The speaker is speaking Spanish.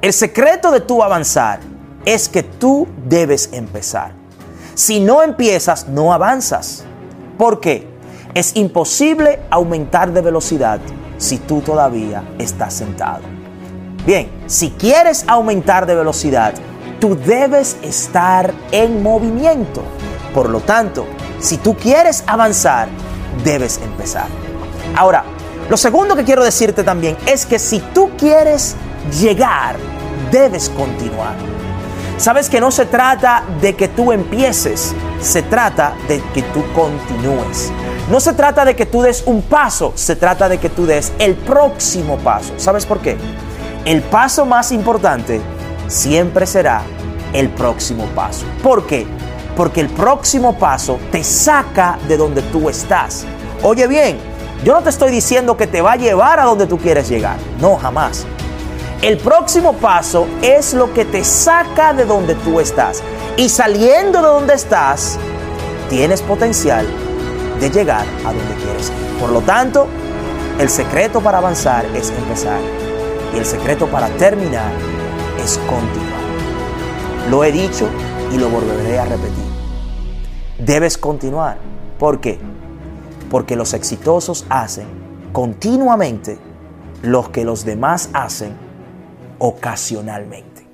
El secreto de tu avanzar es que tú debes empezar. Si no empiezas, no avanzas. ¿Por qué? Es imposible aumentar de velocidad si tú todavía estás sentado. Bien, si quieres aumentar de velocidad, tú debes estar en movimiento. Por lo tanto, si tú quieres avanzar, debes empezar. Ahora, lo segundo que quiero decirte también es que si tú quieres llegar, debes continuar. Sabes que no se trata de que tú empieces, se trata de que tú continúes. No se trata de que tú des un paso, se trata de que tú des el próximo paso. ¿Sabes por qué? El paso más importante siempre será el próximo paso. ¿Por qué? Porque el próximo paso te saca de donde tú estás. Oye bien, yo no te estoy diciendo que te va a llevar a donde tú quieres llegar. No, jamás. El próximo paso es lo que te saca de donde tú estás. Y saliendo de donde estás, tienes potencial de llegar a donde quieres. Por lo tanto, el secreto para avanzar es empezar. Y el secreto para terminar es continuar. Lo he dicho y lo volveré a repetir. Debes continuar. ¿Por qué? Porque los exitosos hacen continuamente lo que los demás hacen ocasionalmente.